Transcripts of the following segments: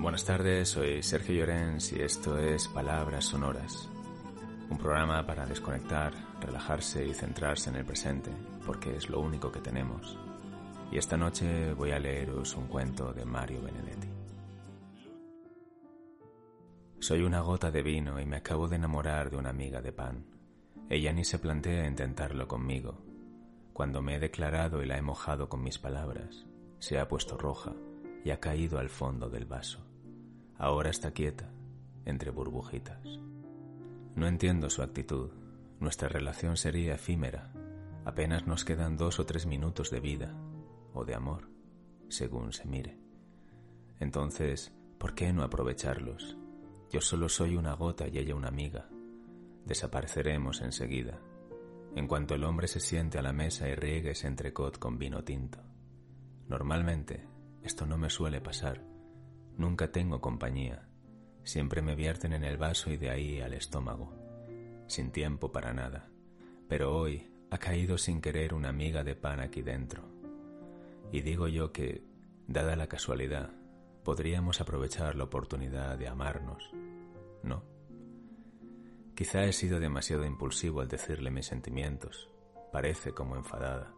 Buenas tardes, soy Sergio Llorens y esto es Palabras Sonoras, un programa para desconectar, relajarse y centrarse en el presente, porque es lo único que tenemos. Y esta noche voy a leeros un cuento de Mario Benedetti. Soy una gota de vino y me acabo de enamorar de una amiga de pan. Ella ni se plantea intentarlo conmigo. Cuando me he declarado y la he mojado con mis palabras, se ha puesto roja y ha caído al fondo del vaso. Ahora está quieta, entre burbujitas. No entiendo su actitud. Nuestra relación sería efímera. Apenas nos quedan dos o tres minutos de vida, o de amor, según se mire. Entonces, ¿por qué no aprovecharlos? Yo solo soy una gota y ella una amiga. Desapareceremos enseguida, en cuanto el hombre se siente a la mesa y riegue ese entrecot con vino tinto. Normalmente, esto no me suele pasar Nunca tengo compañía. Siempre me vierten en el vaso y de ahí al estómago. Sin tiempo para nada. Pero hoy ha caído sin querer una amiga de pan aquí dentro. Y digo yo que, dada la casualidad, podríamos aprovechar la oportunidad de amarnos. ¿No? Quizá he sido demasiado impulsivo al decirle mis sentimientos. Parece como enfadada.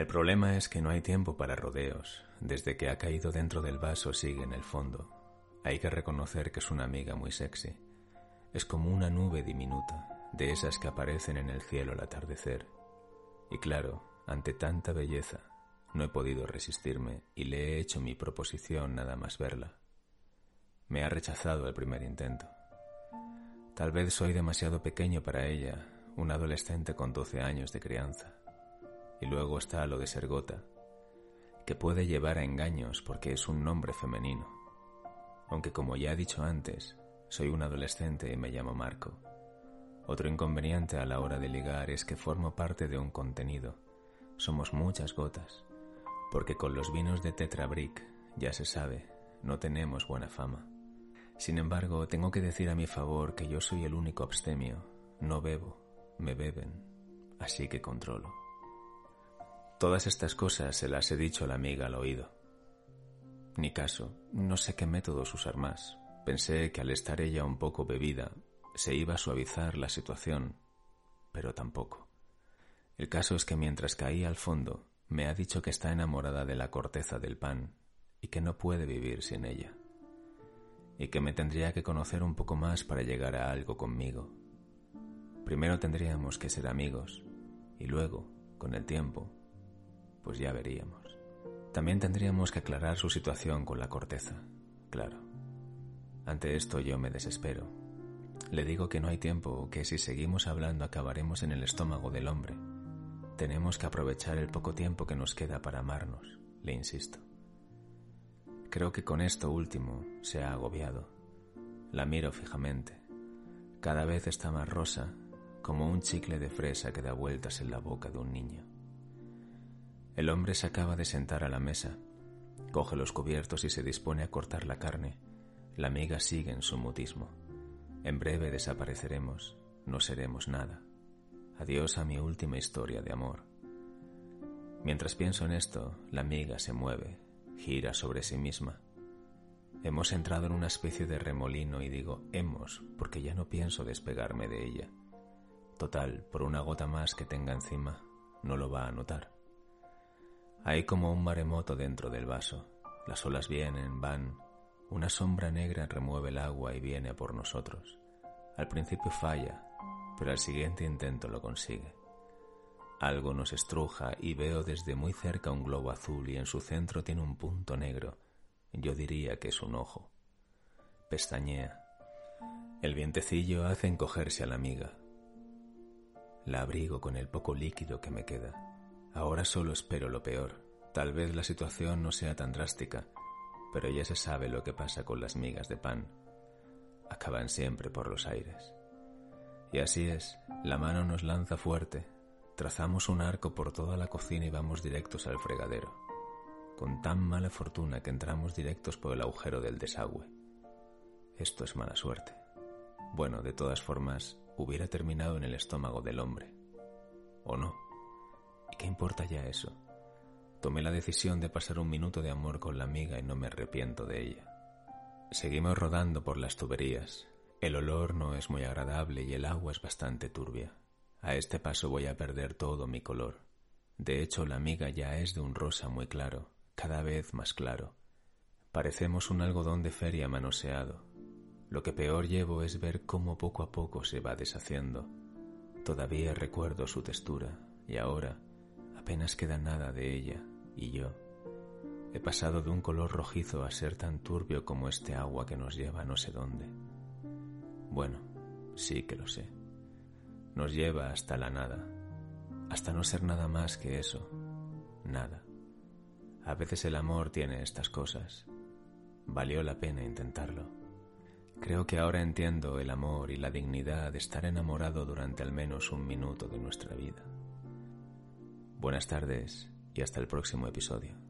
El problema es que no hay tiempo para rodeos. Desde que ha caído dentro del vaso sigue en el fondo. Hay que reconocer que es una amiga muy sexy. Es como una nube diminuta, de esas que aparecen en el cielo al atardecer. Y claro, ante tanta belleza, no he podido resistirme y le he hecho mi proposición nada más verla. Me ha rechazado el primer intento. Tal vez soy demasiado pequeño para ella, un adolescente con doce años de crianza. Y luego está lo de ser gota, que puede llevar a engaños porque es un nombre femenino. Aunque como ya he dicho antes, soy un adolescente y me llamo Marco. Otro inconveniente a la hora de ligar es que formo parte de un contenido. Somos muchas gotas, porque con los vinos de Tetrabric, ya se sabe, no tenemos buena fama. Sin embargo, tengo que decir a mi favor que yo soy el único abstemio, no bebo, me beben, así que controlo. Todas estas cosas se las he dicho a la amiga al oído. Ni caso, no sé qué métodos usar más. Pensé que al estar ella un poco bebida se iba a suavizar la situación, pero tampoco. El caso es que mientras caía al fondo, me ha dicho que está enamorada de la corteza del pan y que no puede vivir sin ella. Y que me tendría que conocer un poco más para llegar a algo conmigo. Primero tendríamos que ser amigos y luego, con el tiempo, pues ya veríamos. También tendríamos que aclarar su situación con la corteza, claro. Ante esto yo me desespero. Le digo que no hay tiempo, que si seguimos hablando acabaremos en el estómago del hombre. Tenemos que aprovechar el poco tiempo que nos queda para amarnos, le insisto. Creo que con esto último se ha agobiado. La miro fijamente. Cada vez está más rosa, como un chicle de fresa que da vueltas en la boca de un niño. El hombre se acaba de sentar a la mesa, coge los cubiertos y se dispone a cortar la carne. La amiga sigue en su mutismo. En breve desapareceremos, no seremos nada. Adiós a mi última historia de amor. Mientras pienso en esto, la amiga se mueve, gira sobre sí misma. Hemos entrado en una especie de remolino y digo hemos porque ya no pienso despegarme de ella. Total, por una gota más que tenga encima, no lo va a notar. Hay como un maremoto dentro del vaso. Las olas vienen, van. Una sombra negra remueve el agua y viene a por nosotros. Al principio falla, pero al siguiente intento lo consigue. Algo nos estruja y veo desde muy cerca un globo azul y en su centro tiene un punto negro. Yo diría que es un ojo. Pestañea. El vientecillo hace encogerse a la amiga. La abrigo con el poco líquido que me queda. Ahora solo espero lo peor, Tal vez la situación no sea tan drástica, pero ya se sabe lo que pasa con las migas de pan. Acaban siempre por los aires. Y así es, la mano nos lanza fuerte, trazamos un arco por toda la cocina y vamos directos al fregadero, con tan mala fortuna que entramos directos por el agujero del desagüe. Esto es mala suerte. Bueno, de todas formas, hubiera terminado en el estómago del hombre. ¿O no? ¿Y qué importa ya eso? Tomé la decisión de pasar un minuto de amor con la amiga y no me arrepiento de ella. Seguimos rodando por las tuberías. El olor no es muy agradable y el agua es bastante turbia. A este paso voy a perder todo mi color. De hecho, la amiga ya es de un rosa muy claro, cada vez más claro. Parecemos un algodón de feria manoseado. Lo que peor llevo es ver cómo poco a poco se va deshaciendo. Todavía recuerdo su textura y ahora apenas queda nada de ella y yo. He pasado de un color rojizo a ser tan turbio como este agua que nos lleva no sé dónde. Bueno, sí que lo sé. Nos lleva hasta la nada, hasta no ser nada más que eso, nada. A veces el amor tiene estas cosas. Valió la pena intentarlo. Creo que ahora entiendo el amor y la dignidad de estar enamorado durante al menos un minuto de nuestra vida. Buenas tardes y hasta el próximo episodio.